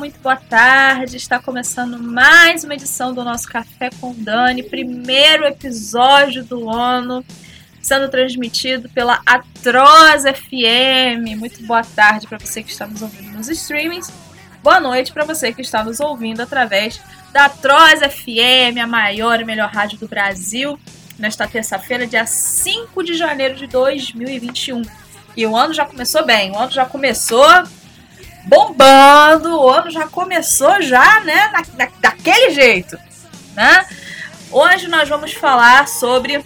muito boa tarde. Está começando mais uma edição do nosso Café com Dani, primeiro episódio do ano, sendo transmitido pela Atroz FM. Muito boa tarde para você que está nos ouvindo nos streamings. Boa noite para você que está nos ouvindo através da Atroz FM, a maior e melhor rádio do Brasil, nesta terça-feira, dia 5 de janeiro de 2021. E o ano já começou bem, o ano já começou bombando, o ano já começou já, né, na, na, daquele jeito, né? Hoje nós vamos falar sobre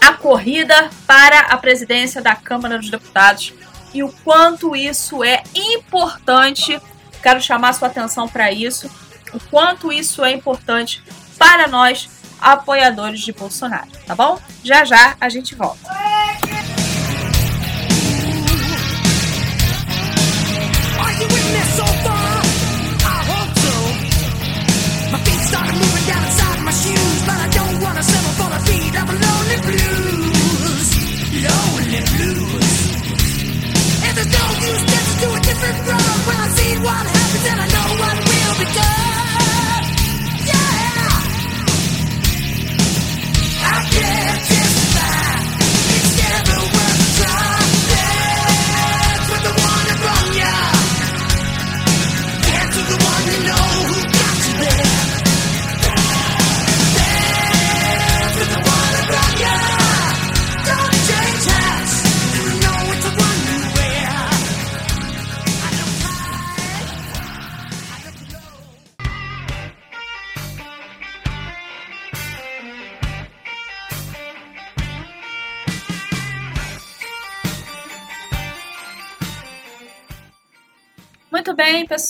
a corrida para a presidência da Câmara dos Deputados e o quanto isso é importante. Quero chamar sua atenção para isso, o quanto isso é importante para nós apoiadores de Bolsonaro, tá bom? Já já a gente volta. myself on a feet, I'm alone and blue.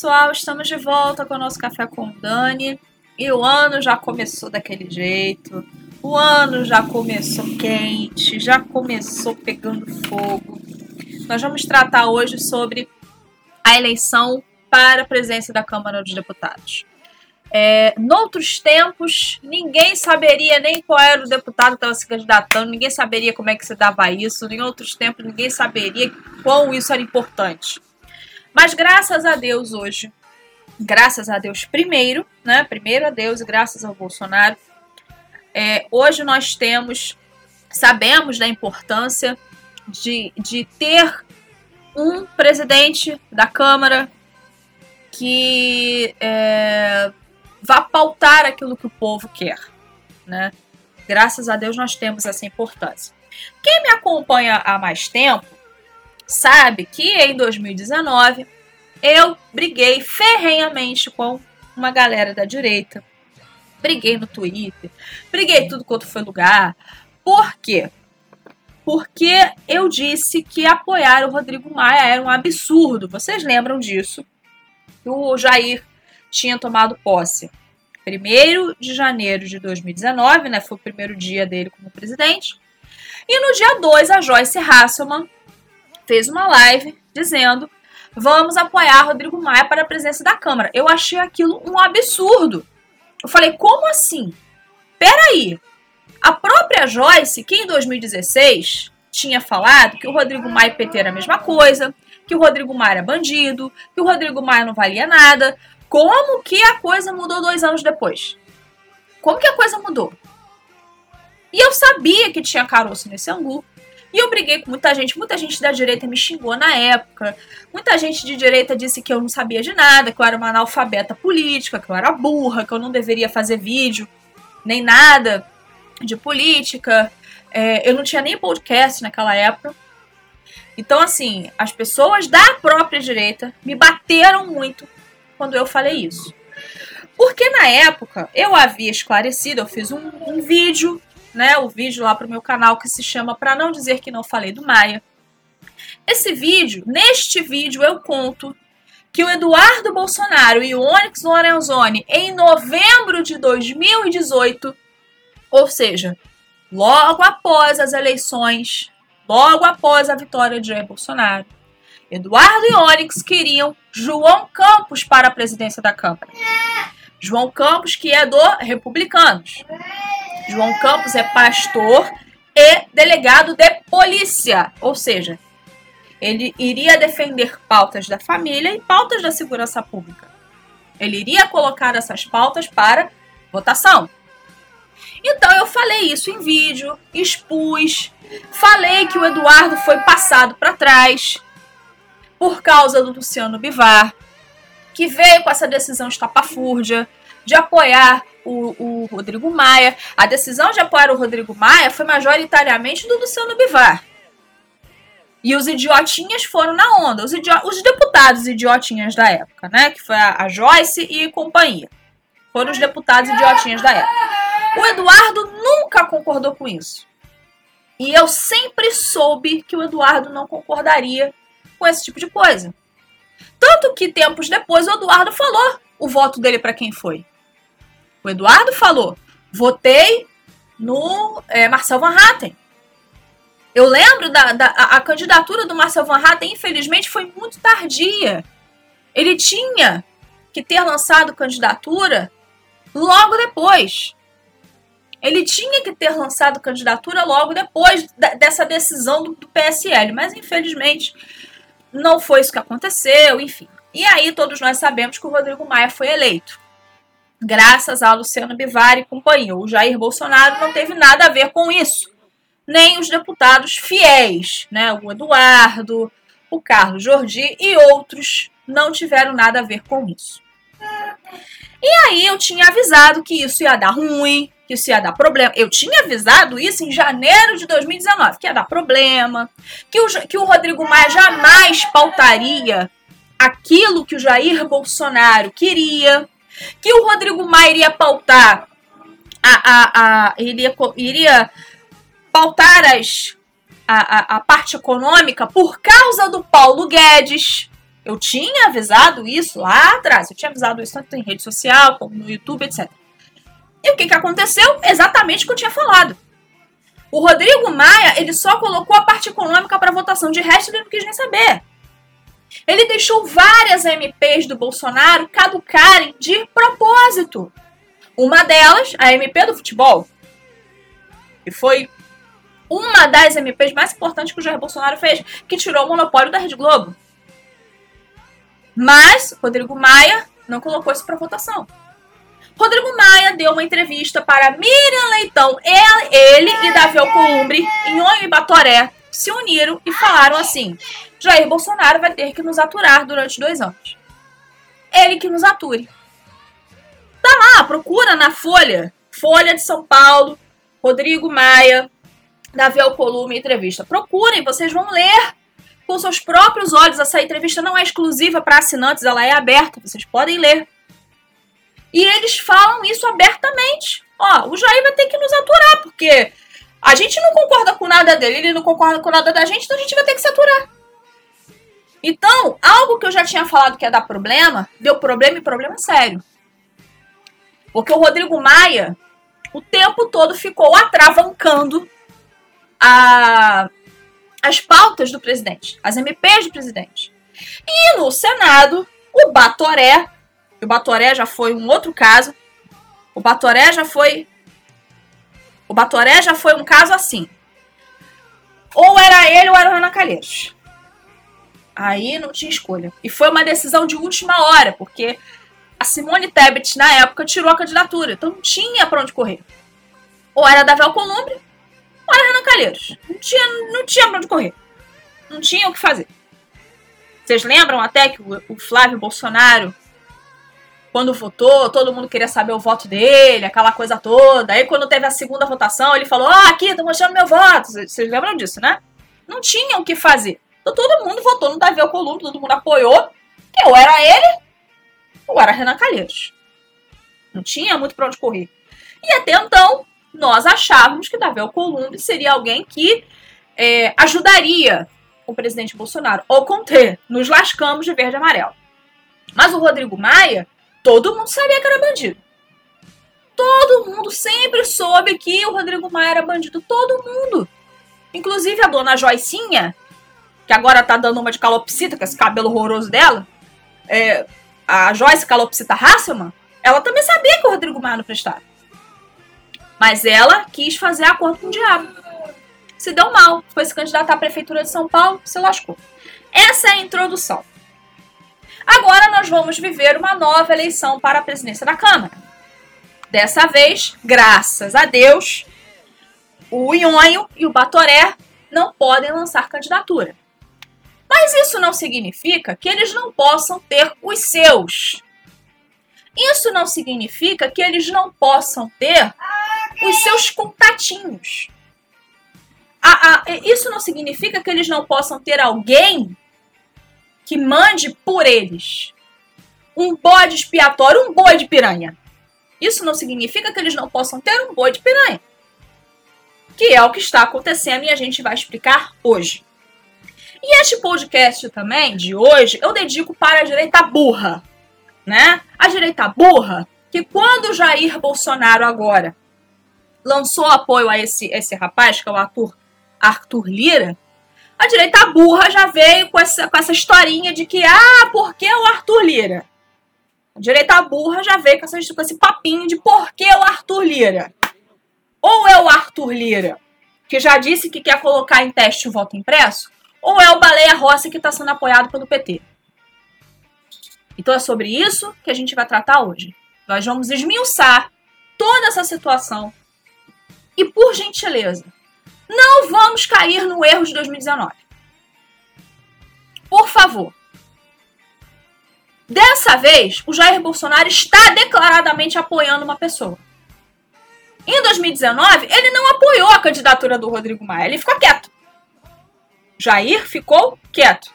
Pessoal, estamos de volta com o nosso Café com Dani. E o ano já começou daquele jeito. O ano já começou quente, já começou pegando fogo. Nós vamos tratar hoje sobre a eleição para a presença da Câmara dos Deputados. É, noutros tempos, ninguém saberia nem qual era o deputado que estava se candidatando, ninguém saberia como é que se dava isso. Em outros tempos, ninguém saberia quão isso era importante. Mas graças a Deus hoje, graças a Deus primeiro, né? Primeiro a Deus e graças ao Bolsonaro, é, hoje nós temos, sabemos da importância de, de ter um presidente da Câmara que é, vá pautar aquilo que o povo quer, né? Graças a Deus nós temos essa importância. Quem me acompanha há mais tempo sabe que em 2019 eu briguei ferrenhamente com uma galera da direita. Briguei no Twitter, briguei tudo quanto foi lugar. Por quê? Porque eu disse que apoiar o Rodrigo Maia era um absurdo. Vocês lembram disso? O Jair tinha tomado posse 1 de janeiro de 2019, né? Foi o primeiro dia dele como presidente. E no dia 2, a Joyce Hasselman fez uma live dizendo: vamos apoiar Rodrigo Maia para a presença da Câmara. Eu achei aquilo um absurdo. Eu falei, como assim? Peraí. A própria Joyce, que em 2016 tinha falado que o Rodrigo Maia e PT era a mesma coisa, que o Rodrigo Maia era bandido, que o Rodrigo Maia não valia nada. Como que a coisa mudou dois anos depois? Como que a coisa mudou? E eu sabia que tinha caroço nesse angu. E eu briguei com muita gente, muita gente da direita me xingou na época. Muita gente de direita disse que eu não sabia de nada, que eu era uma analfabeta política, que eu era burra, que eu não deveria fazer vídeo, nem nada de política. É, eu não tinha nem podcast naquela época. Então, assim, as pessoas da própria direita me bateram muito quando eu falei isso. Porque na época eu havia esclarecido, eu fiz um, um vídeo né, o vídeo lá pro meu canal que se chama Para Não Dizer Que Não Falei do Maia. Esse vídeo, neste vídeo eu conto que o Eduardo Bolsonaro e o Onyx Lorenzoni, em novembro de 2018, ou seja, logo após as eleições, logo após a vitória de Jair Bolsonaro, Eduardo e Onyx queriam João Campos para a presidência da Câmara. João Campos, que é do Republicanos. João Campos é pastor e delegado de polícia, ou seja, ele iria defender pautas da família e pautas da segurança pública. Ele iria colocar essas pautas para votação. Então eu falei isso em vídeo, expus, falei que o Eduardo foi passado para trás por causa do Luciano Bivar, que veio com essa decisão estapafúrdia de apoiar o, o, Rodrigo Maia. A decisão de apoiar o Rodrigo Maia foi majoritariamente do Luciano Bivar. E os idiotinhas foram na onda, os, os deputados idiotinhas da época, né? Que foi a, a Joyce e companhia. Foram os deputados idiotinhas da época. O Eduardo nunca concordou com isso. E eu sempre soube que o Eduardo não concordaria com esse tipo de coisa. Tanto que tempos depois o Eduardo falou o voto dele para quem foi. O Eduardo falou: votei no é, Marcel Van Hatten. Eu lembro da, da a, a candidatura do Marcel Van Hatten, infelizmente, foi muito tardia. Ele tinha que ter lançado candidatura logo depois. Ele tinha que ter lançado candidatura logo depois dessa decisão do, do PSL, mas infelizmente não foi isso que aconteceu, enfim. E aí todos nós sabemos que o Rodrigo Maia foi eleito. Graças a Luciano Bivar e companhia. O Jair Bolsonaro não teve nada a ver com isso nem os deputados fiéis, né? O Eduardo, o Carlos Jordi e outros não tiveram nada a ver com isso. E aí eu tinha avisado que isso ia dar ruim, que isso ia dar problema. Eu tinha avisado isso em janeiro de 2019, que ia dar problema, que o, que o Rodrigo Maia jamais pautaria aquilo que o Jair Bolsonaro queria, que o Rodrigo Maia iria pautar a, a, a iria, iria pautar as, a, a, a parte econômica por causa do Paulo Guedes. Eu tinha avisado isso lá atrás. Eu tinha avisado isso tanto em rede social como no YouTube, etc. E o que, que aconteceu? Exatamente o que eu tinha falado. O Rodrigo Maia, ele só colocou a parte econômica para votação. De resto, ele não quis nem saber. Ele deixou várias MPs do Bolsonaro caducarem de propósito. Uma delas, a MP do futebol, que foi uma das MPs mais importantes que o Jair Bolsonaro fez, que tirou o monopólio da Rede Globo. Mas Rodrigo Maia não colocou isso para votação. Rodrigo Maia deu uma entrevista para Miriam Leitão. Ele e Davi Alcolumbre, em Onho e Batoré, se uniram e falaram assim: Jair Bolsonaro vai ter que nos aturar durante dois anos. Ele que nos ature. Tá lá, procura na Folha, Folha de São Paulo, Rodrigo Maia, Davi Alcolumbre entrevista. Procurem, vocês vão ler com seus próprios olhos. Essa entrevista não é exclusiva para assinantes, ela é aberta, vocês podem ler. E eles falam isso abertamente. Ó, o Jair vai ter que nos aturar, porque a gente não concorda com nada dele, ele não concorda com nada da gente, então a gente vai ter que se aturar. Então, algo que eu já tinha falado que ia dar problema, deu problema e problema sério. Porque o Rodrigo Maia, o tempo todo ficou atravancando a, as pautas do presidente, as MPs do presidente. E no Senado, o Batoré, o Batoré já foi um outro caso, o Batoré já foi. O Batoré já foi um caso assim. Ou era ele ou era o Ana Calheiros. Aí não tinha escolha. E foi uma decisão de última hora, porque a Simone Tebet, na época, tirou a candidatura. Então não tinha para onde correr. Ou era Davi Alcolumbre, Olha Renan Calheiros. Não tinha, não tinha pra onde correr. Não tinha o que fazer. Vocês lembram até que o Flávio Bolsonaro, quando votou, todo mundo queria saber o voto dele, aquela coisa toda. Aí quando teve a segunda votação, ele falou: Ah, aqui, tô mostrando meu voto. Vocês lembram disso, né? Não tinha o que fazer. Então todo mundo votou no Davi Alcolumbre, todo mundo apoiou. Que ou era ele, ou era Renan Calheiros. Não tinha muito pra onde correr. E até então, nós achávamos que Davi Alcolumbre seria alguém que é, ajudaria o presidente Bolsonaro. Ao contrário, nos lascamos de verde e amarelo. Mas o Rodrigo Maia, todo mundo sabia que era bandido. Todo mundo sempre soube que o Rodrigo Maia era bandido. Todo mundo. Inclusive a dona Joicinha, que agora tá dando uma de calopsita, com esse cabelo horroroso dela. É, a Joyce Calopsita Hasselman, ela também sabia que o Rodrigo Maia não prestava. Mas ela quis fazer acordo com o diabo. Se deu mal, foi se candidatar à prefeitura de São Paulo, se lascou. Essa é a introdução. Agora nós vamos viver uma nova eleição para a presidência da Câmara. Dessa vez, graças a Deus, o Ionho e o Batoré não podem lançar candidatura. Mas isso não significa que eles não possam ter os seus. Isso não significa que eles não possam ter os seus contatinhos. isso não significa que eles não possam ter alguém que mande por eles. Um bode expiatório, um boi de piranha. Isso não significa que eles não possam ter um boi de piranha. Que é o que está acontecendo e a gente vai explicar hoje. E este podcast também, de hoje, eu dedico para a direita burra. Né? A direita burra, que quando Jair Bolsonaro agora lançou apoio a esse, esse rapaz, que é o Arthur, Arthur Lira, a direita burra já veio com essa, com essa historinha de que, ah, por que o Arthur Lira? A direita burra já veio com, essa, com esse papinho de por que o Arthur Lira? Ou é o Arthur Lira, que já disse que quer colocar em teste o voto impresso, ou é o Baleia Rossi que está sendo apoiado pelo PT. Então é sobre isso que a gente vai tratar hoje. Nós vamos esmiuçar toda essa situação. E por gentileza, não vamos cair no erro de 2019. Por favor. Dessa vez, o Jair Bolsonaro está declaradamente apoiando uma pessoa. Em 2019, ele não apoiou a candidatura do Rodrigo Maia, ele ficou quieto. Jair ficou quieto.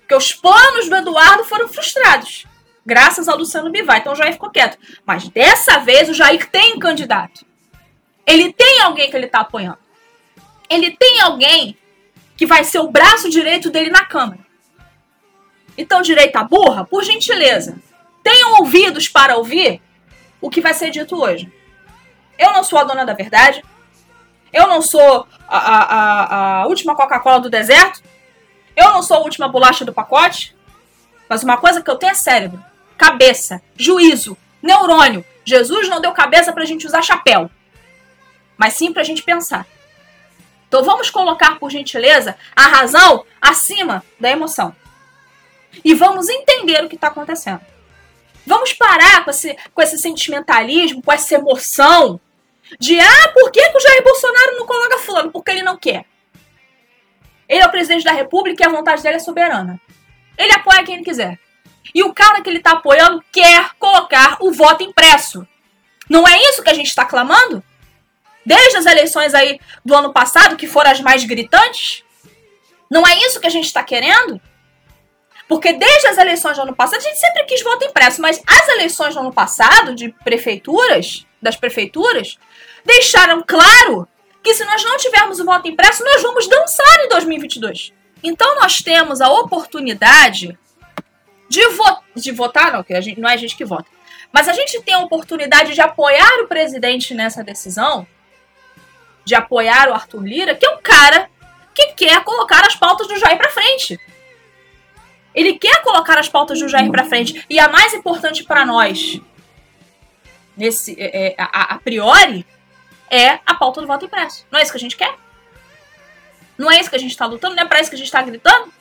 Porque os planos do Eduardo foram frustrados, graças ao Luciano Bivar. Então o Jair ficou quieto. Mas dessa vez o Jair tem candidato. Ele tem alguém que ele está apoiando ele tem alguém que vai ser o braço direito dele na Câmara. Então, direita burra, por gentileza, tenham ouvidos para ouvir o que vai ser dito hoje. Eu não sou a dona da verdade. Eu não sou a, a, a última Coca-Cola do deserto. Eu não sou a última bolacha do pacote. Mas uma coisa que eu tenho é cérebro, cabeça, juízo, neurônio. Jesus não deu cabeça pra gente usar chapéu, mas sim pra gente pensar. Então vamos colocar, por gentileza, a razão acima da emoção. E vamos entender o que está acontecendo. Vamos parar com esse, com esse sentimentalismo, com essa emoção de ah, por que, que o Jair Bolsonaro não coloca fulano? Porque ele não quer. Ele é o presidente da república e a vontade dele é soberana. Ele apoia quem ele quiser. E o cara que ele está apoiando quer colocar o voto impresso. Não é isso que a gente está clamando? Desde as eleições aí do ano passado, que foram as mais gritantes? Não é isso que a gente está querendo? Porque desde as eleições do ano passado, a gente sempre quis voto impresso, mas as eleições do ano passado, de prefeituras, das prefeituras, deixaram claro que se nós não tivermos o voto impresso, nós vamos dançar em 2022. Então nós temos a oportunidade de, vo de votar, não, que gente, não é a gente que vota, mas a gente tem a oportunidade de apoiar o presidente nessa decisão de apoiar o Arthur Lira, que é um cara que quer colocar as pautas do Jair para frente. Ele quer colocar as pautas do Jair para frente. E a mais importante para nós, nesse é, é, a, a, priori, é a pauta do voto impresso. Não é isso que a gente quer? Não é isso que a gente está lutando? Não é para isso que a gente está gritando?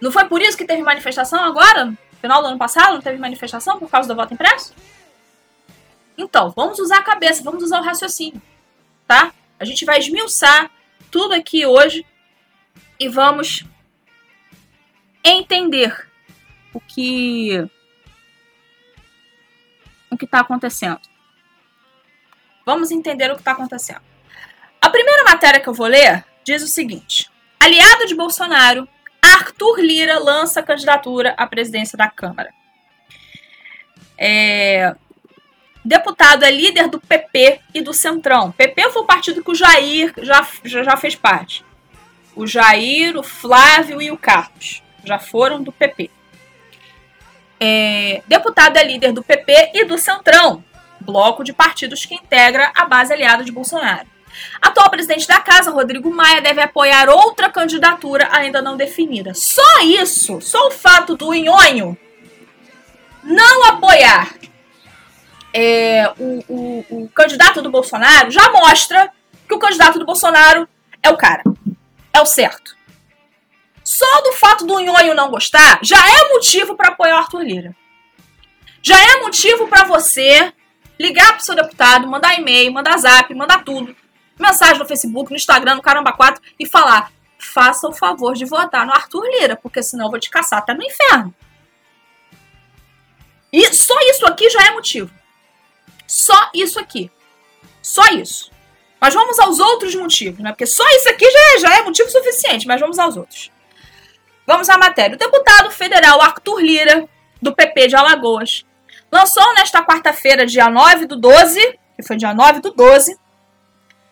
Não foi por isso que teve manifestação agora? Final do ano passado não teve manifestação por causa do voto impresso? Então, vamos usar a cabeça, vamos usar o raciocínio, tá? A gente vai esmiuçar tudo aqui hoje e vamos entender o que o que está acontecendo. Vamos entender o que está acontecendo. A primeira matéria que eu vou ler diz o seguinte: aliado de Bolsonaro, Arthur Lira lança candidatura à presidência da Câmara. É, deputado é líder do PP e do Centrão. PP foi o partido que o Jair já, já, já fez parte. O Jair, o Flávio e o Carlos já foram do PP. É, deputado é líder do PP e do Centrão, bloco de partidos que integra a base aliada de Bolsonaro. Atual presidente da casa, Rodrigo Maia, deve apoiar outra candidatura ainda não definida. Só isso, só o fato do Inhonho não apoiar é, o, o, o candidato do Bolsonaro já mostra que o candidato do Bolsonaro é o cara. É o certo. Só do fato do Nhonho não gostar já é motivo para apoiar o Arthur Lira. Já é motivo para você ligar pro seu deputado, mandar e-mail, mandar zap, mandar tudo. Mensagem no Facebook, no Instagram, no Caramba 4 e falar: faça o favor de votar no Arthur Lira, porque senão eu vou te caçar até no inferno. E só isso aqui já é motivo. Só isso aqui. Só isso. Mas vamos aos outros motivos, né? Porque só isso aqui já é, já é motivo suficiente, mas vamos aos outros. Vamos à matéria. O deputado federal Arthur Lira, do PP de Alagoas, lançou nesta quarta-feira, dia 9 do 12, que foi dia 9 do 12,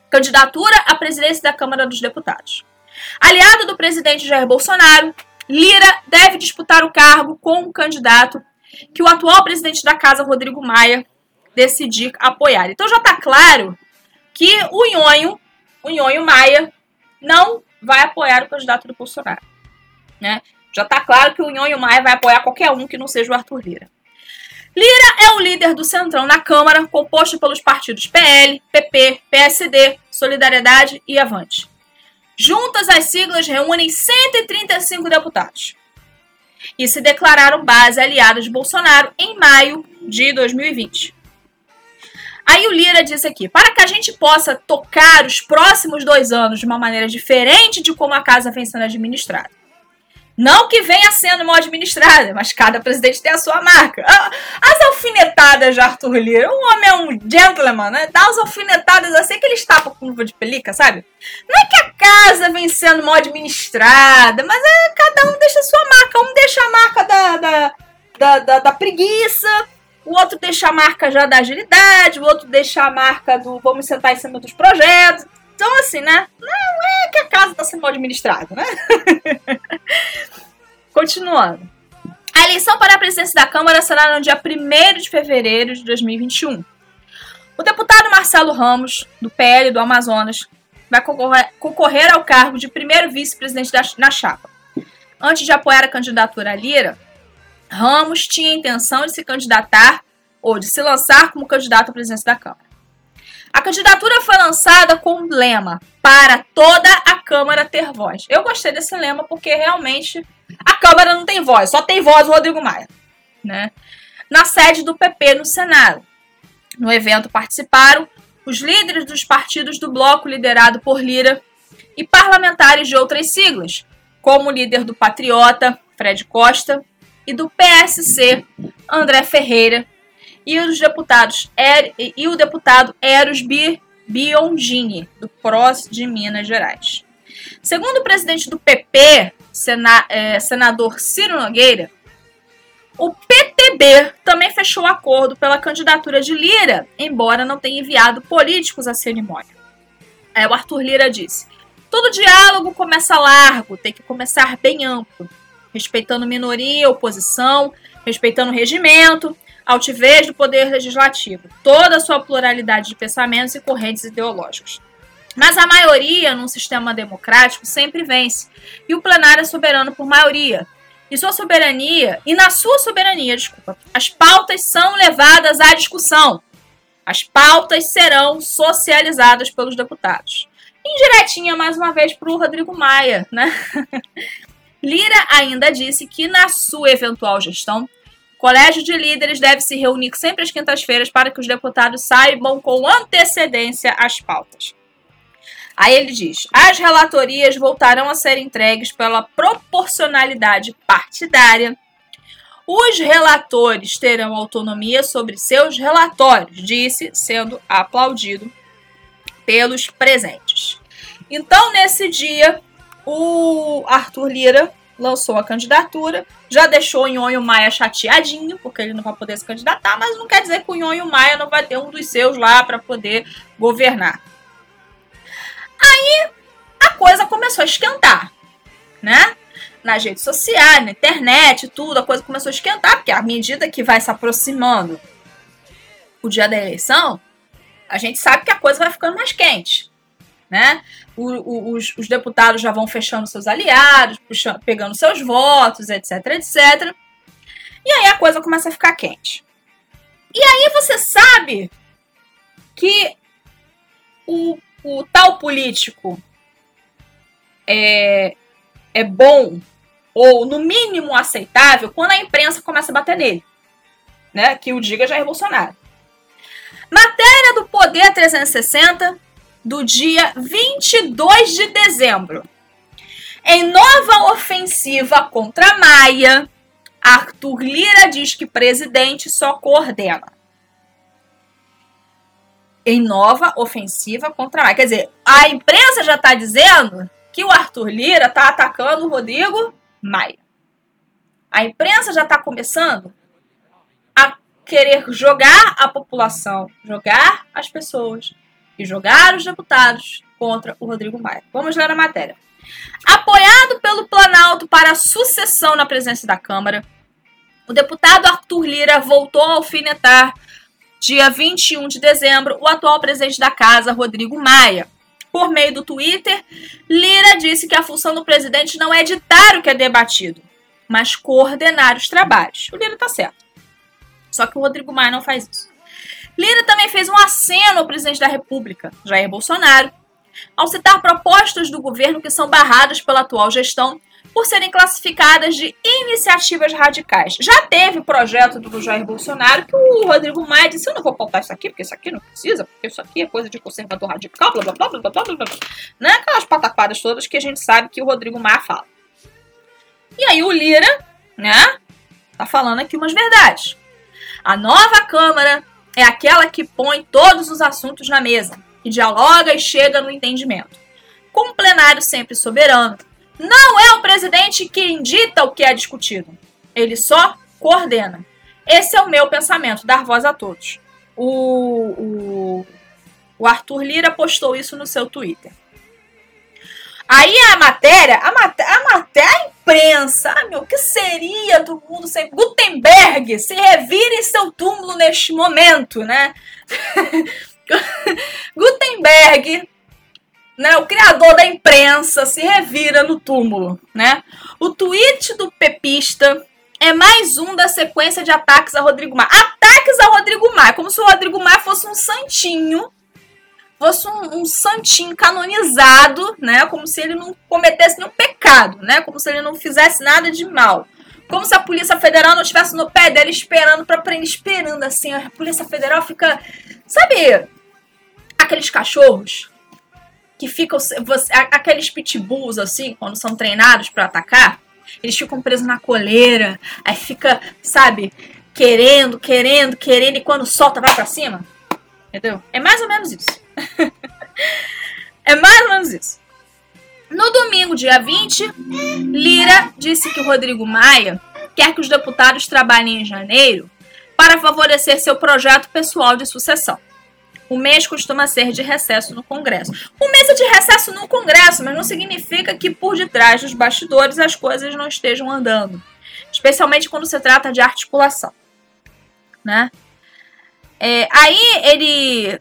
candidatura à presidência da Câmara dos Deputados. Aliado do presidente Jair Bolsonaro, Lira deve disputar o cargo com um candidato que o atual presidente da casa, Rodrigo Maia, decidir apoiar. Então já está claro que o Nhonho, o Nhonho Maia, não vai apoiar o candidato do Bolsonaro. Né? Já está claro que o Nhonho Maia vai apoiar qualquer um que não seja o Arthur Lira. Lira é o líder do Centrão na Câmara, composto pelos partidos PL, PP, PSD, Solidariedade e Avante. Juntas, as siglas reúnem 135 deputados. E se declararam base aliada de Bolsonaro em maio de 2020. Aí o Lira disse aqui: para que a gente possa tocar os próximos dois anos de uma maneira diferente de como a casa vem sendo administrada. Não que venha sendo mal administrada, mas cada presidente tem a sua marca. Ah, as alfinetadas de Arthur Lira, o homem é um gentleman, né? Dá as alfinetadas assim que ele estapa com luva de pelica, sabe? Não é que a casa vem sendo mal administrada, mas é, cada um deixa a sua marca. Um deixa a marca da, da, da, da, da preguiça, o outro deixa a marca já da agilidade, o outro deixa a marca do vamos sentar em cima dos projetos. Então, assim, né? Não é que a casa está sendo mal administrada, né? Continuando. A eleição para a presidência da Câmara será no dia 1 de fevereiro de 2021. O deputado Marcelo Ramos, do PL do Amazonas, vai concorrer, ao cargo de primeiro vice-presidente na chapa. Antes de apoiar a candidatura a Lira, Ramos tinha intenção de se candidatar ou de se lançar como candidato à presidência da Câmara. A candidatura foi lançada com um lema para toda a Câmara ter voz. Eu gostei desse lema porque realmente a Câmara não tem voz, só tem voz o Rodrigo Maia. Né? Na sede do PP no Senado. No evento participaram os líderes dos partidos do bloco liderado por Lira e parlamentares de outras siglas, como o líder do Patriota, Fred Costa, e do PSC, André Ferreira, e os deputados er, e o deputado Eros Biondini, do PROS de Minas Gerais. Segundo o presidente do PP, sena, é, senador Ciro Nogueira, o PTB também fechou acordo pela candidatura de Lira, embora não tenha enviado políticos à cerimônia. É, o Arthur Lira disse: todo diálogo começa largo, tem que começar bem amplo respeitando minoria, oposição, respeitando o regimento, altivez do poder legislativo, toda a sua pluralidade de pensamentos e correntes ideológicos. Mas a maioria, num sistema democrático, sempre vence, e o plenário é soberano por maioria. E sua soberania, e na sua soberania, desculpa, as pautas são levadas à discussão. As pautas serão socializadas pelos deputados. Indiretinha, mais uma vez, para o Rodrigo Maia, né? Lira ainda disse que, na sua eventual gestão, o Colégio de Líderes deve se reunir sempre às quintas-feiras para que os deputados saibam com antecedência as pautas. Aí ele diz: as relatorias voltarão a ser entregues pela proporcionalidade partidária. Os relatores terão autonomia sobre seus relatórios, disse, sendo aplaudido pelos presentes. Então, nesse dia, o Arthur Lira lançou a candidatura, já deixou o Nhonho Maia chateadinho, porque ele não vai poder se candidatar, mas não quer dizer que o Nhonho Maia não vai ter um dos seus lá para poder governar. Aí a coisa começou a esquentar, né? Nas redes sociais, na internet, tudo, a coisa começou a esquentar, porque à medida que vai se aproximando o dia da eleição, a gente sabe que a coisa vai ficando mais quente né? O, o, os, os, deputados já vão fechando seus aliados, puxando, pegando seus votos, etc, etc. E aí a coisa começa a ficar quente. E aí você sabe que o, o tal político é, é bom ou no mínimo aceitável, quando a imprensa começa a bater nele. Né? Que o diga Jair Bolsonaro. Matéria do Poder 360 do dia 22 de dezembro. Em nova ofensiva contra Maia, Arthur Lira diz que presidente só coordena. Em nova ofensiva contra Maia. Quer dizer, a imprensa já está dizendo que o Arthur Lira está atacando o Rodrigo Maia. A imprensa já está começando a querer jogar a população, jogar as pessoas e jogar os deputados contra o Rodrigo Maia. Vamos ler a matéria. Apoiado pelo Planalto para a sucessão na presidência da Câmara, o deputado Arthur Lira voltou a alfinetar, dia 21 de dezembro, o atual presidente da Casa, Rodrigo Maia. Por meio do Twitter, Lira disse que a função do presidente não é ditar o que é debatido, mas coordenar os trabalhos. O Lira está certo. Só que o Rodrigo Maia não faz isso. Lira também fez um aceno ao presidente da República, Jair Bolsonaro, ao citar propostas do governo que são barradas pela atual gestão por serem classificadas de iniciativas radicais. Já teve projeto do Jair Bolsonaro que o Rodrigo Maia disse: Eu não vou pautar isso aqui, porque isso aqui não precisa, porque isso aqui é coisa de conservador radical, blá blá blá blá blá blá blá. Né? Aquelas pataquadas todas que a gente sabe que o Rodrigo Maia fala. E aí o Lira, né, tá falando aqui umas verdades. A nova Câmara é aquela que põe todos os assuntos na mesa, que dialoga e chega no entendimento. Com um plenário sempre soberano, não é o presidente que indita o que é discutido, ele só coordena. Esse é o meu pensamento, dar voz a todos. O, o, o Arthur Lira postou isso no seu Twitter. Aí a matéria, a, mat a matéria, imprensa, ah, meu, o que seria do mundo sem Gutenberg? Se revire em seu túmulo neste momento, né? Gutenberg, né, o criador da imprensa, se revira no túmulo, né? O tweet do pepista é mais um da sequência de ataques a Rodrigo Maia. Ataques a Rodrigo Maia, como se o Rodrigo Maia fosse um santinho fosse um, um, santinho canonizado, né? Como se ele não cometesse nenhum pecado, né? Como se ele não fizesse nada de mal. Como se a Polícia Federal não estivesse no pé dele esperando para prender, esperando assim. A Polícia Federal fica, sabe, aqueles cachorros que ficam, você, aqueles pitbulls assim, quando são treinados para atacar, eles ficam presos na coleira, aí fica, sabe, querendo, querendo, querendo e quando solta vai para cima. Entendeu? É mais ou menos isso. É mais ou menos isso. No domingo, dia 20, Lira disse que o Rodrigo Maia quer que os deputados trabalhem em janeiro para favorecer seu projeto pessoal de sucessão. O mês costuma ser de recesso no Congresso. O mês é de recesso no Congresso, mas não significa que por detrás dos bastidores as coisas não estejam andando. Especialmente quando se trata de articulação. Né? É, aí ele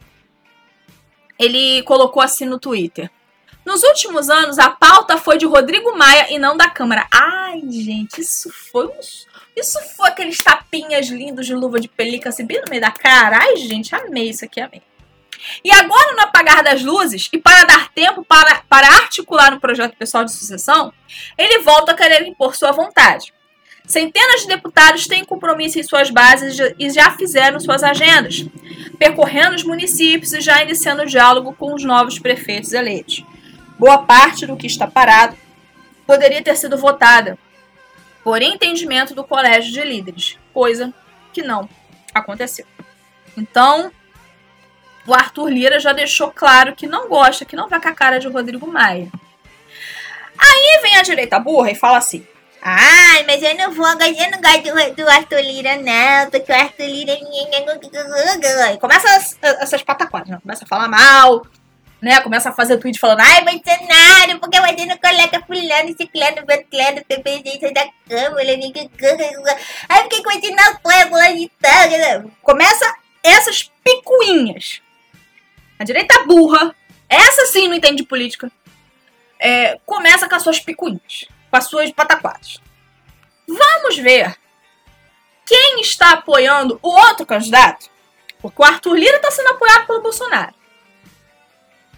ele colocou assim no Twitter. Nos últimos anos, a pauta foi de Rodrigo Maia e não da Câmara. Ai, gente, isso foi Isso foi aqueles tapinhas lindos de luva de pelica assim, bem no meio da cara. Ai, gente, amei isso aqui, amei. E agora, no apagar das luzes, e para dar tempo para, para articular um projeto pessoal de sucessão, ele volta a querer impor sua vontade. Centenas de deputados têm compromisso em suas bases e já fizeram suas agendas, percorrendo os municípios e já iniciando o diálogo com os novos prefeitos eleitos. Boa parte do que está parado poderia ter sido votada por entendimento do colégio de líderes, coisa que não aconteceu. Então, o Arthur Lira já deixou claro que não gosta, que não vai com a cara de Rodrigo Maia. Aí vem a direita burra e fala assim: Ai, mas eu não vou, eu não gosto do, do Arthur Lira, não, porque o Arthur Lira. E começa as, essas pataquadas, né? Começa a falar mal, né? Começa a fazer tweet falando, ai, Bolsonaro, porque você não coloca fulano, ciclano, beltrano, PPG, da Câmara, ai, porque você não de tal. Começa essas picuinhas. A direita burra, essa sim não entende de política, é, começa com as suas picuinhas com as suas pataquadas. Vamos ver quem está apoiando o outro candidato. Porque o Arthur Lira está sendo apoiado pelo Bolsonaro.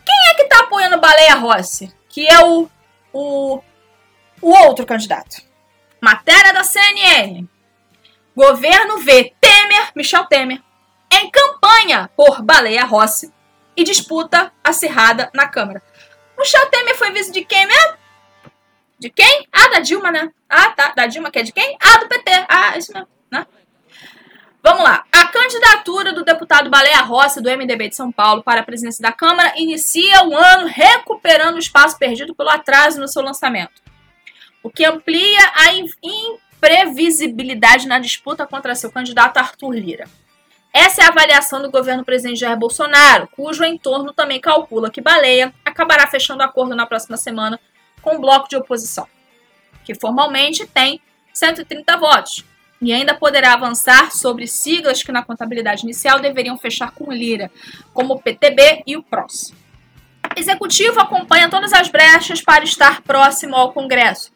Quem é que está apoiando Baleia Rossi? Que é o, o, o outro candidato. Matéria da CNN. Governo vê Temer, Michel Temer, em campanha por Baleia Rossi e disputa acirrada na Câmara. Michel Temer foi vice de quem mesmo? De quem? Ah, da Dilma, né? Ah, tá. Da Dilma, que é de quem? Ah, do PT. Ah, isso mesmo, né? Vamos lá. A candidatura do deputado Baleia Rossi, do MDB de São Paulo, para a presidência da Câmara inicia o ano recuperando o espaço perdido pelo atraso no seu lançamento, o que amplia a imprevisibilidade na disputa contra seu candidato Arthur Lira. Essa é a avaliação do governo presidente Jair Bolsonaro, cujo entorno também calcula que Baleia acabará fechando acordo na próxima semana com o bloco de oposição, que formalmente tem 130 votos, e ainda poderá avançar sobre siglas que na contabilidade inicial deveriam fechar com Lira, como o PTB e o PROS. O executivo acompanha todas as brechas para estar próximo ao Congresso.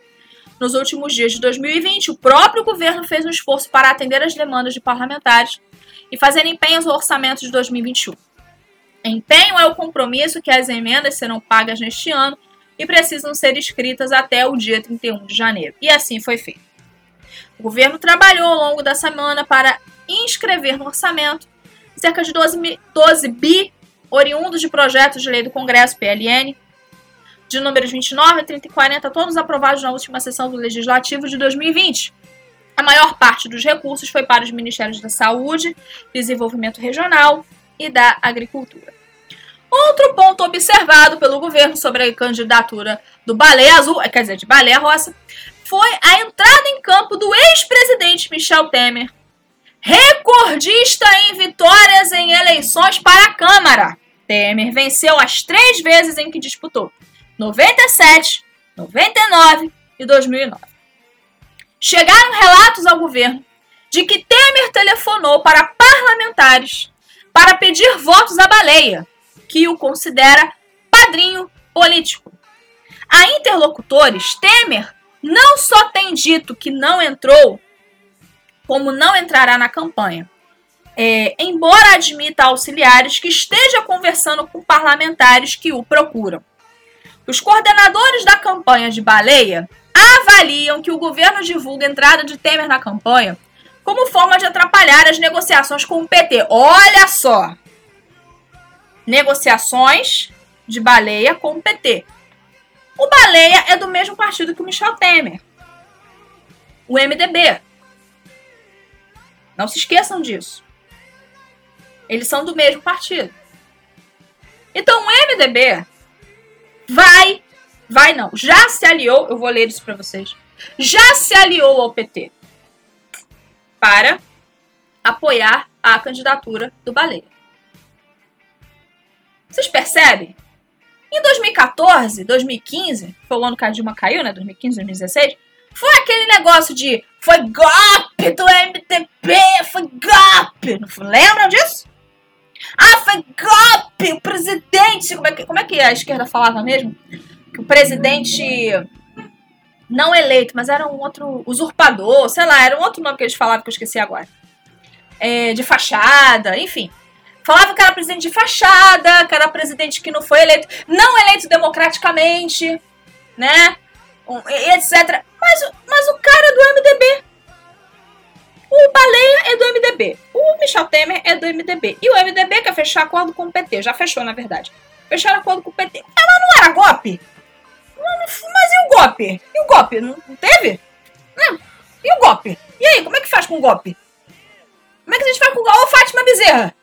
Nos últimos dias de 2020, o próprio governo fez um esforço para atender as demandas de parlamentares e fazer empenhos no orçamento de 2021. Empenho é o compromisso que as emendas serão pagas neste ano e precisam ser escritas até o dia 31 de janeiro. E assim foi feito. O governo trabalhou ao longo da semana para inscrever no orçamento cerca de 12, 12 bi oriundos de projetos de lei do Congresso, PLN, de números 29, 30 e 40, todos aprovados na última sessão do Legislativo de 2020. A maior parte dos recursos foi para os Ministérios da Saúde, Desenvolvimento Regional e da Agricultura. Outro ponto observado pelo governo sobre a candidatura do Baleia Azul, quer dizer, de Baleia Roça, foi a entrada em campo do ex-presidente Michel Temer, recordista em vitórias em eleições para a Câmara. Temer venceu as três vezes em que disputou: 97, 99 e 2009. Chegaram relatos ao governo de que Temer telefonou para parlamentares para pedir votos à baleia, que o considera padrinho político. A interlocutores, Temer não só tem dito que não entrou, como não entrará na campanha. É, embora admita auxiliares que esteja conversando com parlamentares que o procuram. Os coordenadores da campanha de Baleia avaliam que o governo divulga a entrada de Temer na campanha como forma de atrapalhar as negociações com o PT. Olha só! Negociações de Baleia com o PT. O Baleia é do mesmo partido que o Michel Temer. O MDB. Não se esqueçam disso. Eles são do mesmo partido. Então o MDB vai, vai não, já se aliou, eu vou ler isso para vocês. Já se aliou ao PT para apoiar a candidatura do Baleia. Vocês percebem? Em 2014, 2015, foi o ano que a Dilma caiu, né? 2015, 2016. Foi aquele negócio de foi golpe do MDB, foi golpe. Não lembram disso? Ah, foi golpe, o presidente. Como é, que, como é que a esquerda falava mesmo? Que o presidente não eleito, mas era um outro usurpador, sei lá, era um outro nome que eles falavam que eu esqueci agora. É, de fachada, enfim. Falava que era presidente de fachada, que era presidente que não foi eleito, não eleito democraticamente, né? Etc. Mas, mas o cara é do MDB. O Baleia é do MDB. O Michel Temer é do MDB. E o MDB quer fechar acordo com o PT. Já fechou, na verdade. Fecharam acordo com o PT. Ela não era golpe? Mas e o golpe? E o golpe? Não, teve? Não. E o golpe? E aí, como é que faz com o golpe? Como é que a gente faz com o golpe? Ô, Fátima Bezerra!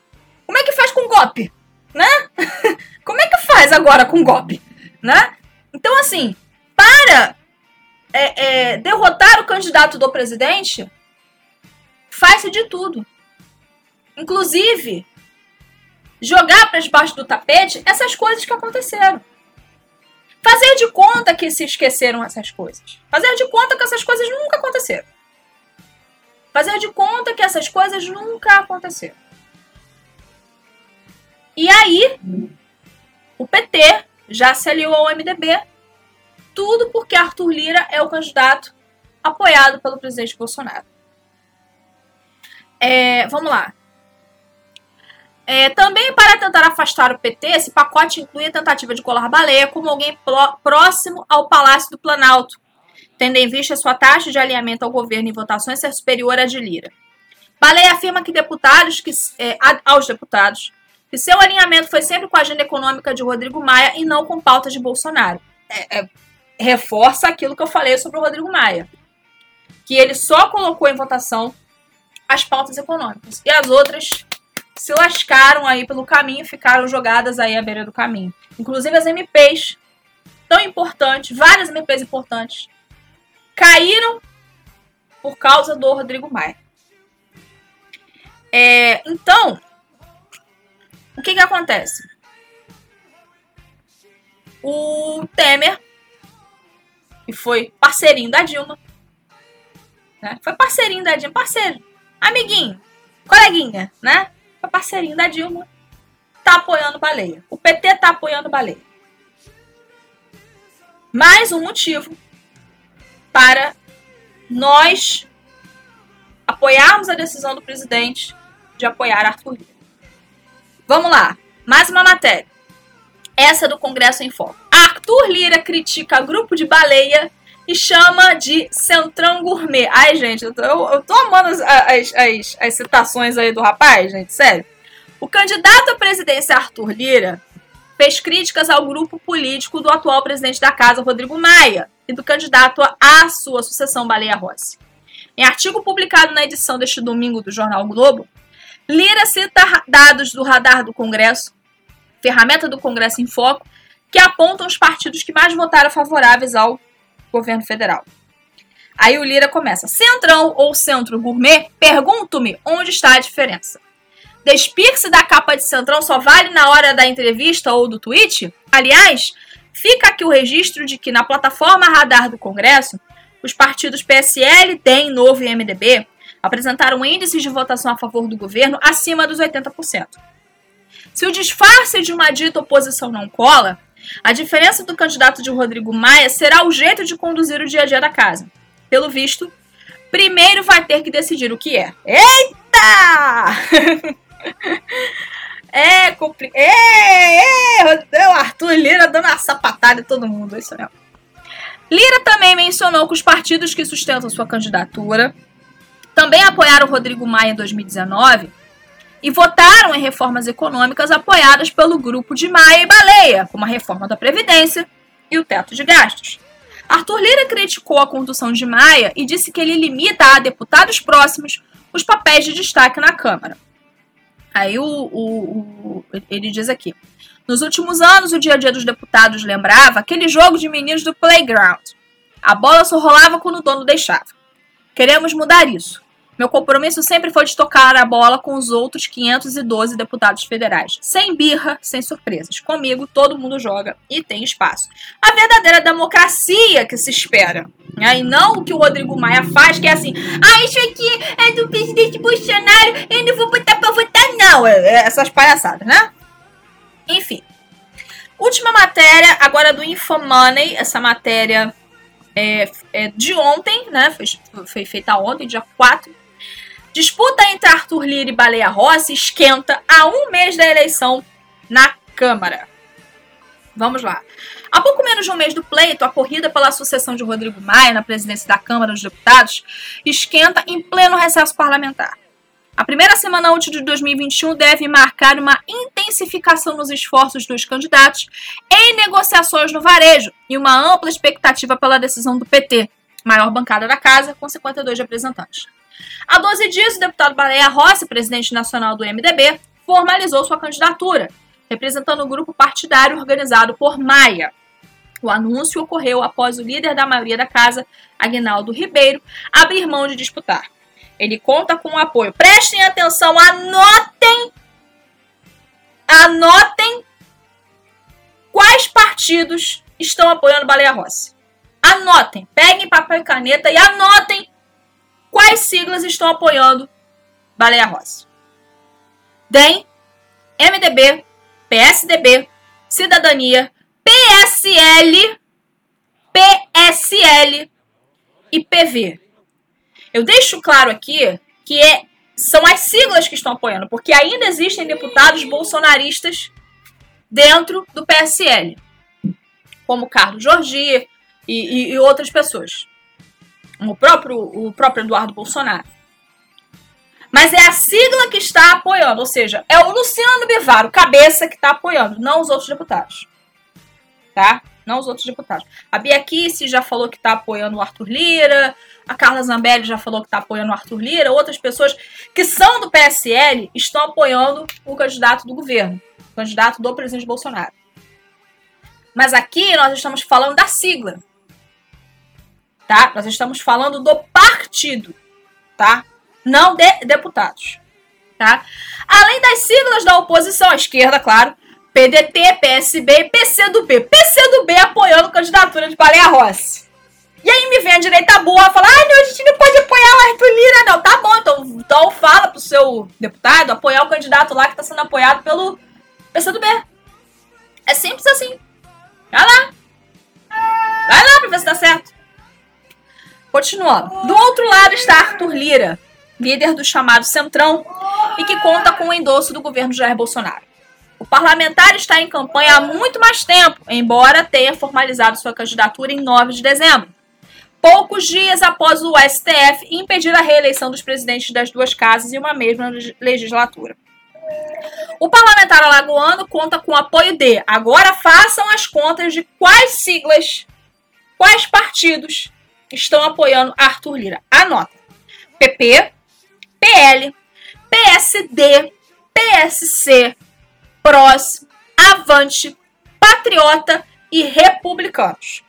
Como é que faz com golpe? Né? Como é que faz agora com golpe? Né? Então, assim, para é, é, derrotar o candidato do presidente, faz-se de tudo. Inclusive, jogar para debaixo do tapete essas coisas que aconteceram. Fazer de conta que se esqueceram essas coisas. Fazer de conta que essas coisas nunca aconteceram. Fazer de conta que essas coisas nunca aconteceram. E aí, o PT já se aliou ao MDB, tudo porque Arthur Lira é o candidato apoiado pelo presidente Bolsonaro. É, vamos lá. É, também para tentar afastar o PT, esse pacote inclui a tentativa de colar baleia como alguém próximo ao Palácio do Planalto, tendo em vista sua taxa de alinhamento ao governo em votações ser superior à de Lira. Baleia afirma que deputados que, é, aos deputados que seu alinhamento foi sempre com a agenda econômica de Rodrigo Maia e não com pautas de Bolsonaro. É, é, reforça aquilo que eu falei sobre o Rodrigo Maia. Que ele só colocou em votação as pautas econômicas. E as outras se lascaram aí pelo caminho, ficaram jogadas aí à beira do caminho. Inclusive as MPs, tão importantes, várias MPs importantes, caíram por causa do Rodrigo Maia. É, então, o que que acontece? O Temer, que foi parceirinho da Dilma, né? Foi parceirinho da Dilma, parceiro, amiguinho, coleguinha, né? Foi parceirinho da Dilma, tá apoiando baleia. O PT tá apoiando baleia. Mais um motivo para nós apoiarmos a decisão do presidente de apoiar Arthur Lira. Vamos lá, mais uma matéria. Essa do Congresso em Foco. Arthur Lira critica grupo de baleia e chama de Centrão Gourmet. Ai, gente, eu tô, eu tô amando as, as, as, as citações aí do rapaz, gente, sério. O candidato à presidência Arthur Lira fez críticas ao grupo político do atual presidente da casa, Rodrigo Maia, e do candidato à sua sucessão, Baleia Rossi. Em artigo publicado na edição deste domingo do jornal Globo, Lira cita dados do radar do Congresso, ferramenta do Congresso em Foco, que apontam os partidos que mais votaram favoráveis ao governo federal. Aí o Lira começa: Centrão ou Centro Gourmet? Pergunto-me onde está a diferença. Despir-se da capa de Centrão só vale na hora da entrevista ou do tweet? Aliás, fica aqui o registro de que na plataforma radar do Congresso, os partidos PSL, DEM, Novo e MDB apresentaram índices de votação a favor do governo acima dos 80%. Se o disfarce de uma dita oposição não cola, a diferença do candidato de Rodrigo Maia será o jeito de conduzir o dia a dia da casa. Pelo visto, primeiro vai ter que decidir o que é. Eita! é complicado. É, o Arthur Lira dando uma sapatada em todo mundo, é isso mesmo. Lira também mencionou que os partidos que sustentam sua candidatura também apoiaram Rodrigo Maia em 2019 e votaram em reformas econômicas apoiadas pelo grupo de Maia e Baleia, como a reforma da Previdência e o teto de gastos. Arthur Lira criticou a condução de Maia e disse que ele limita a deputados próximos os papéis de destaque na Câmara. Aí o, o, o, ele diz aqui: nos últimos anos, o dia a dia dos deputados lembrava aquele jogo de meninos do playground. A bola só rolava quando o dono deixava. Queremos mudar isso. Meu compromisso sempre foi de tocar a bola com os outros 512 deputados federais. Sem birra, sem surpresas. Comigo, todo mundo joga e tem espaço. A verdadeira democracia que se espera. Né? E não o que o Rodrigo Maia faz, que é assim: ah, isso aqui é do presidente Bolsonaro, eu não vou botar pra votar, não. É, é essas palhaçadas, né? Enfim. Última matéria, agora do Infomoney. Essa matéria é, é de ontem, né? Foi, foi, feita ontem, dia 4. Disputa entre Arthur Lira e Baleia Rossi esquenta a um mês da eleição na Câmara. Vamos lá. Há pouco menos de um mês do pleito, a corrida pela sucessão de Rodrigo Maia na presidência da Câmara dos Deputados esquenta em pleno recesso parlamentar. A primeira semana útil de 2021 deve marcar uma intensificação nos esforços dos candidatos em negociações no varejo e uma ampla expectativa pela decisão do PT, maior bancada da casa, com 52 representantes. Há 12 dias, o deputado Baleia Rossi, presidente nacional do MDB, formalizou sua candidatura, representando o grupo partidário organizado por Maia. O anúncio ocorreu após o líder da maioria da casa, Aguinaldo Ribeiro, abrir mão de disputar. Ele conta com o apoio. Prestem atenção, anotem. Anotem quais partidos estão apoiando Baleia Rossi. Anotem, peguem papel e caneta e anotem quais siglas estão apoiando Baleia Rossi. DEM, MDB, PSDB, Cidadania, PSL, PSL e PV. Eu deixo claro aqui que é, são as siglas que estão apoiando, porque ainda existem deputados bolsonaristas dentro do PSL, como Carlos Jorgi e, e, e outras pessoas. O próprio, o próprio Eduardo Bolsonaro. Mas é a sigla que está apoiando, ou seja, é o Luciano Bivar, o cabeça, que está apoiando, não os outros deputados. Tá? Não os outros deputados. A Bia Kici já falou que está apoiando o Arthur Lira, a Carla Zambelli já falou que está apoiando o Arthur Lira, outras pessoas que são do PSL estão apoiando o candidato do governo, o candidato do presidente Bolsonaro. Mas aqui nós estamos falando da sigla. Tá? Nós estamos falando do partido, tá? Não de deputados, tá? Além das siglas da oposição à esquerda, claro, PDT, PSB e PCdoB. PCdoB apoiando a candidatura de Baleia Rossi. E aí me vem a direita boa fala: ah, não, a gente não pode apoiar o Arthur Lira, não. Tá bom, então, então fala pro seu deputado apoiar o candidato lá que tá sendo apoiado pelo PCdoB. É simples assim. Vai lá. Vai lá pra ver se dá certo. Continuando. Do outro lado está Arthur Lira, líder do chamado Centrão, e que conta com o endosso do governo Jair Bolsonaro. O parlamentar está em campanha há muito mais tempo, embora tenha formalizado sua candidatura em 9 de dezembro. Poucos dias após o STF impedir a reeleição dos presidentes das duas casas em uma mesma legislatura. O parlamentar alagoano conta com o apoio de. Agora façam as contas de quais siglas, quais partidos estão apoiando Arthur Lira. Anota: PP, PL, PSD, PSC, PROS, Avante, Patriota e Republicanos.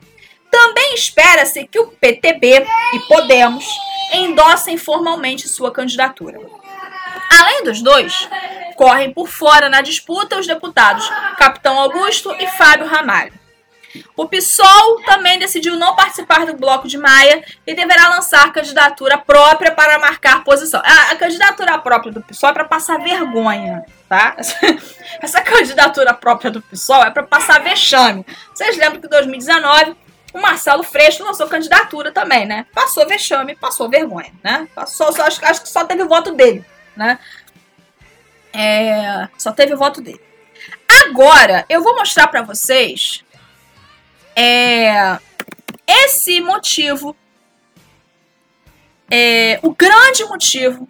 Também espera-se que o PTB e Podemos endossem formalmente sua candidatura. Além dos dois, correm por fora na disputa os deputados Capitão Augusto e Fábio Ramalho. O PSOL também decidiu não participar do bloco de Maia e deverá lançar candidatura própria para marcar posição. A, a candidatura própria do PSOL é para passar vergonha, tá? Essa candidatura própria do PSOL é para passar vexame. Vocês lembram que em 2019 o Marcelo Freixo lançou candidatura também, né? Passou vexame, passou vergonha, né? Passou, só, acho, acho que só teve o voto dele, né? É, só teve o voto dele. Agora, eu vou mostrar para vocês é, esse motivo, é, o grande motivo,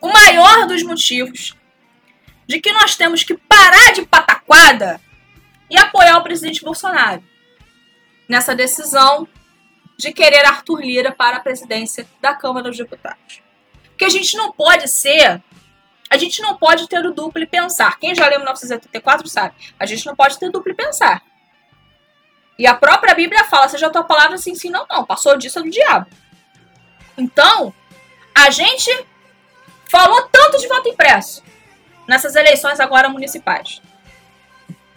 o maior dos motivos de que nós temos que parar de pataquada e apoiar o presidente Bolsonaro nessa decisão de querer Arthur Lira para a presidência da Câmara dos Deputados. Porque a gente não pode ser a gente não pode ter o duplo pensar. Quem já leu 1984 sabe. A gente não pode ter duplo pensar. E a própria Bíblia fala, seja a tua palavra sim, sim, não, não. Passou disso é do diabo. Então, a gente falou tanto de voto impresso nessas eleições agora municipais.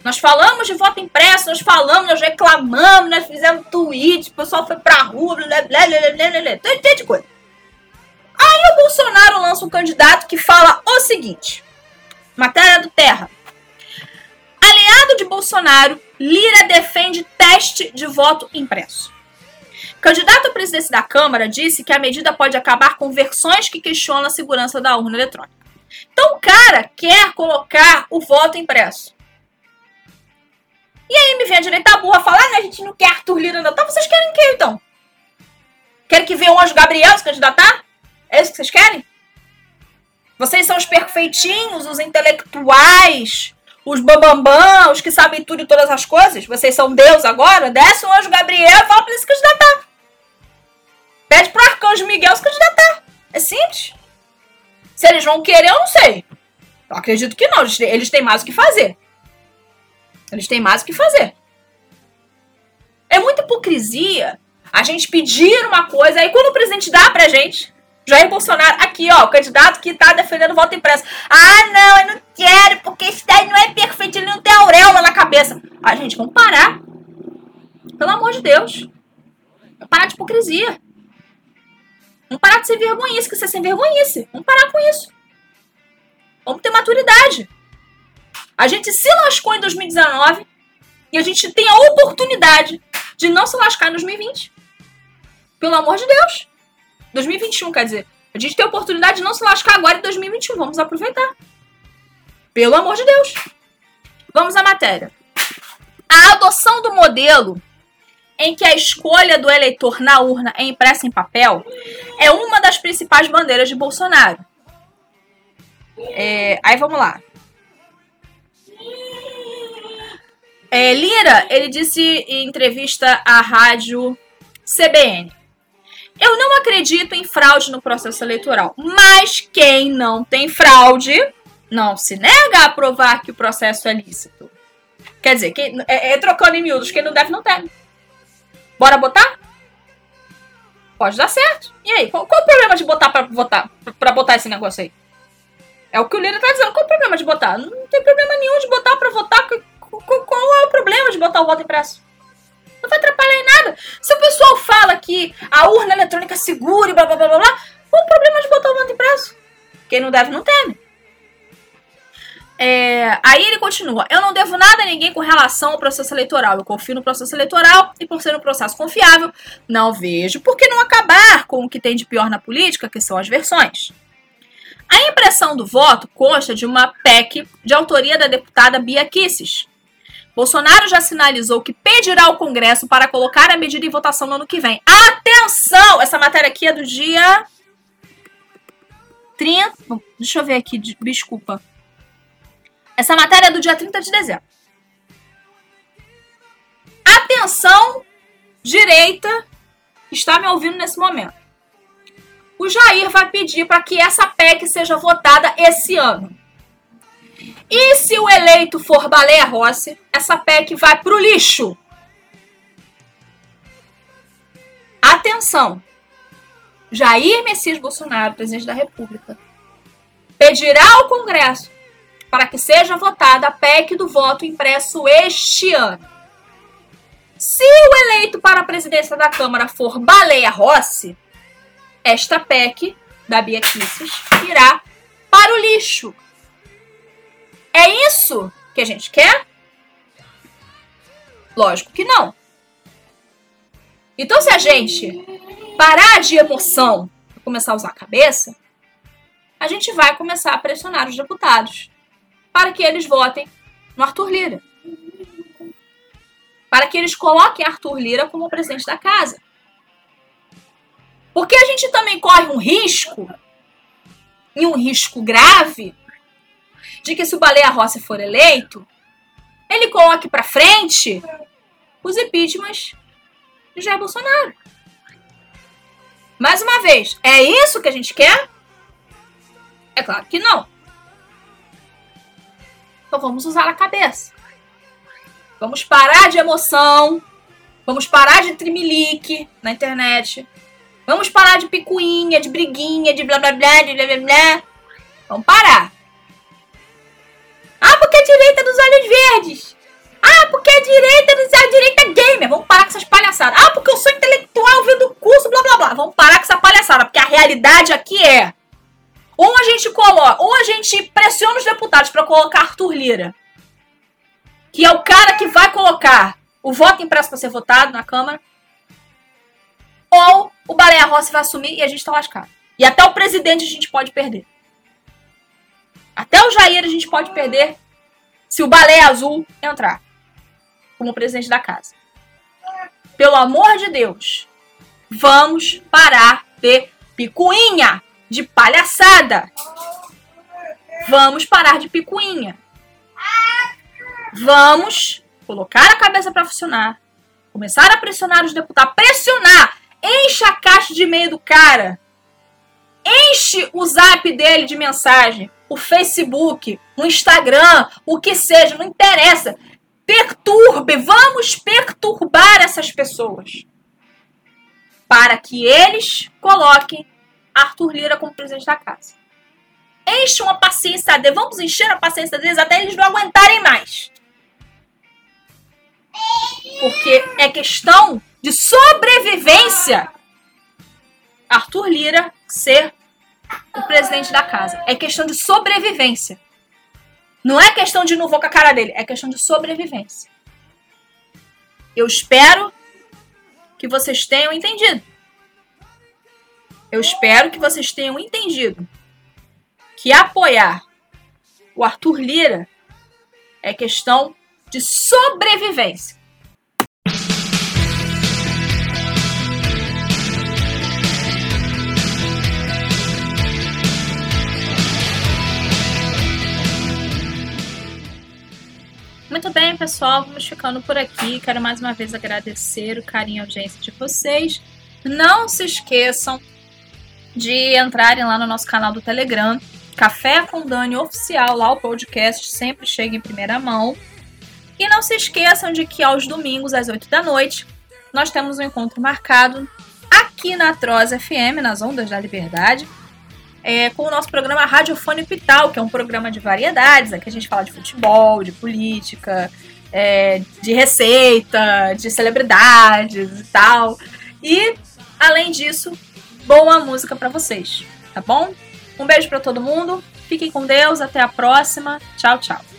Nós falamos de voto impresso, nós falamos, nós reclamamos, nós fizemos tweet, o pessoal foi pra rua, blá, blá, blá, blá, blá, blá, blá, tem de coisa. Aí o Bolsonaro lança um candidato que fala o seguinte: matéria do Terra. Aliado de Bolsonaro, Lira defende teste de voto impresso. Candidato à presidência da Câmara disse que a medida pode acabar com versões que questionam a segurança da urna eletrônica. Então o cara quer colocar o voto impresso. E aí me vem a direita burra falar, ah, a gente não quer Arthur Lira não. Então vocês querem o que então? Querem que venha o Anjo Gabriel se candidatar? É isso que vocês querem? Vocês são os perfeitinhos, os intelectuais, os bambambam, os que sabem tudo e todas as coisas? Vocês são Deus agora? Desce o anjo Gabriel e fala pra eles se candidatar. Pede pro arcanjo Miguel se candidatar. É simples. Se eles vão querer, eu não sei. Eu acredito que não. Eles têm mais o que fazer. Eles têm mais o que fazer. É muita hipocrisia a gente pedir uma coisa, aí quando o presidente dá pra gente, Jair Bolsonaro, aqui, ó, o candidato que tá defendendo voto impresso. Ah, não, eu não quero, porque esse daí não é perfeito, ele não tem auréola na cabeça. Ah, gente, vamos parar. Pelo amor de Deus. Vamos parar de hipocrisia. Vamos parar de ser vergonhice, que você é sem vergonhice. Vamos parar com isso. Vamos ter maturidade. A gente se lascou em 2019 e a gente tem a oportunidade de não se lascar em 2020. Pelo amor de Deus. 2021, quer dizer. A gente tem a oportunidade de não se lascar agora em 2021. Vamos aproveitar. Pelo amor de Deus. Vamos à matéria. A adoção do modelo em que a escolha do eleitor na urna é impressa em papel é uma das principais bandeiras de Bolsonaro. É, aí vamos lá. É, Lira, ele disse em entrevista à rádio CBN. Eu não acredito em fraude no processo eleitoral, mas quem não tem fraude não se nega a provar que o processo é lícito. Quer dizer, quem, é, é trocando em miúdos, quem não deve não teme. Bora botar? Pode dar certo. E aí, qual, qual o problema de botar pra votar, pra botar esse negócio aí? É o que o Lira tá dizendo. Qual o problema de botar? Não, tem problema nenhum de botar pra votar. Qual, qual é o problema de botar o voto impresso? Não vai atrapalhar Se o pessoal fala que a urna eletrônica é segura e blá blá blá blá, qual o problema de botar o voto impresso? Quem não deve, não teme. É, aí ele continua: Eu não devo nada a ninguém com relação ao processo eleitoral. Eu confio no processo eleitoral e, por ser um processo confiável, não vejo por que não acabar com o que tem de pior na política, que são as versões. A impressão do voto consta de uma PEC de autoria da deputada Bia Kisses. Bolsonaro já sinalizou que pedirá ao Congresso para colocar a medida em votação no ano que vem. Atenção! Essa matéria aqui é do dia 30. Deixa eu ver aqui, desculpa. Essa matéria é do dia 30 de dezembro. Atenção, direita, está me ouvindo nesse momento. O Jair vai pedir para que essa PEC seja votada esse ano. E se o eleito for Baleia Rossi, essa PEC vai para o lixo. Atenção! Jair Messias Bolsonaro, presidente da República, pedirá ao Congresso para que seja votada a PEC do voto impresso este ano. Se o eleito para a presidência da Câmara for Baleia Rossi, esta PEC da Bia Kisses irá para o lixo. É isso que a gente quer? Lógico que não. Então, se a gente parar de emoção e começar a usar a cabeça, a gente vai começar a pressionar os deputados para que eles votem no Arthur Lira. Para que eles coloquem Arthur Lira como presidente da casa. Porque a gente também corre um risco, e um risco grave, de que se o Baleia Rossi for eleito, ele coloque para frente os impeachments de Jair Bolsonaro. Mais uma vez, é isso que a gente quer? É claro que não. Então vamos usar a cabeça. Vamos parar de emoção. Vamos parar de trimelique na internet. Vamos parar de picuinha, de briguinha, de blá blá blá, de blá blá blá. Vamos parar. Porque a direita dos olhos verdes. Ah, porque a direita dos a direita é gamer. Vamos parar com essas palhaçadas. Ah, porque eu sou intelectual vendo curso, blá blá blá. Vamos parar com essa palhaçada, porque a realidade aqui é ou a gente coloca, ou a gente pressiona os deputados para colocar Arthur Lira, que é o cara que vai colocar o voto impresso para ser votado na Câmara, ou o Baleia Rossi vai assumir e a gente tá lascado. E até o presidente a gente pode perder. Até o Jair a gente pode perder se o Baleia Azul entrar como presidente da casa. Pelo amor de Deus, vamos parar de picuinha de palhaçada. Vamos parar de picuinha. Vamos colocar a cabeça para funcionar. Começar a pressionar os deputados. Pressionar! Enche a caixa de e-mail do cara. Enche o zap dele de mensagem. O Facebook, o Instagram, o que seja, não interessa. Perturbe, vamos perturbar essas pessoas. Para que eles coloquem Arthur Lira como presidente da casa. Encham a paciência deles, vamos encher a paciência deles até eles não aguentarem mais. Porque é questão de sobrevivência Arthur Lira ser o presidente da casa. É questão de sobrevivência. Não é questão de não vou com a cara dele, é questão de sobrevivência. Eu espero que vocês tenham entendido. Eu espero que vocês tenham entendido que apoiar o Arthur Lira é questão de sobrevivência. Pessoal, vamos ficando por aqui. Quero mais uma vez agradecer o carinho e audiência de vocês. Não se esqueçam de entrarem lá no nosso canal do Telegram, Café com Dani Oficial, lá o podcast sempre chega em primeira mão. E não se esqueçam de que aos domingos, às 8 da noite, nós temos um encontro marcado aqui na Troz FM, nas Ondas da Liberdade, é, com o nosso programa Radiofone Pital, que é um programa de variedades. Aqui a gente fala de futebol, de política, é, de receita, de celebridades e tal. E, além disso, boa música para vocês, tá bom? Um beijo para todo mundo, fiquem com Deus, até a próxima. Tchau, tchau.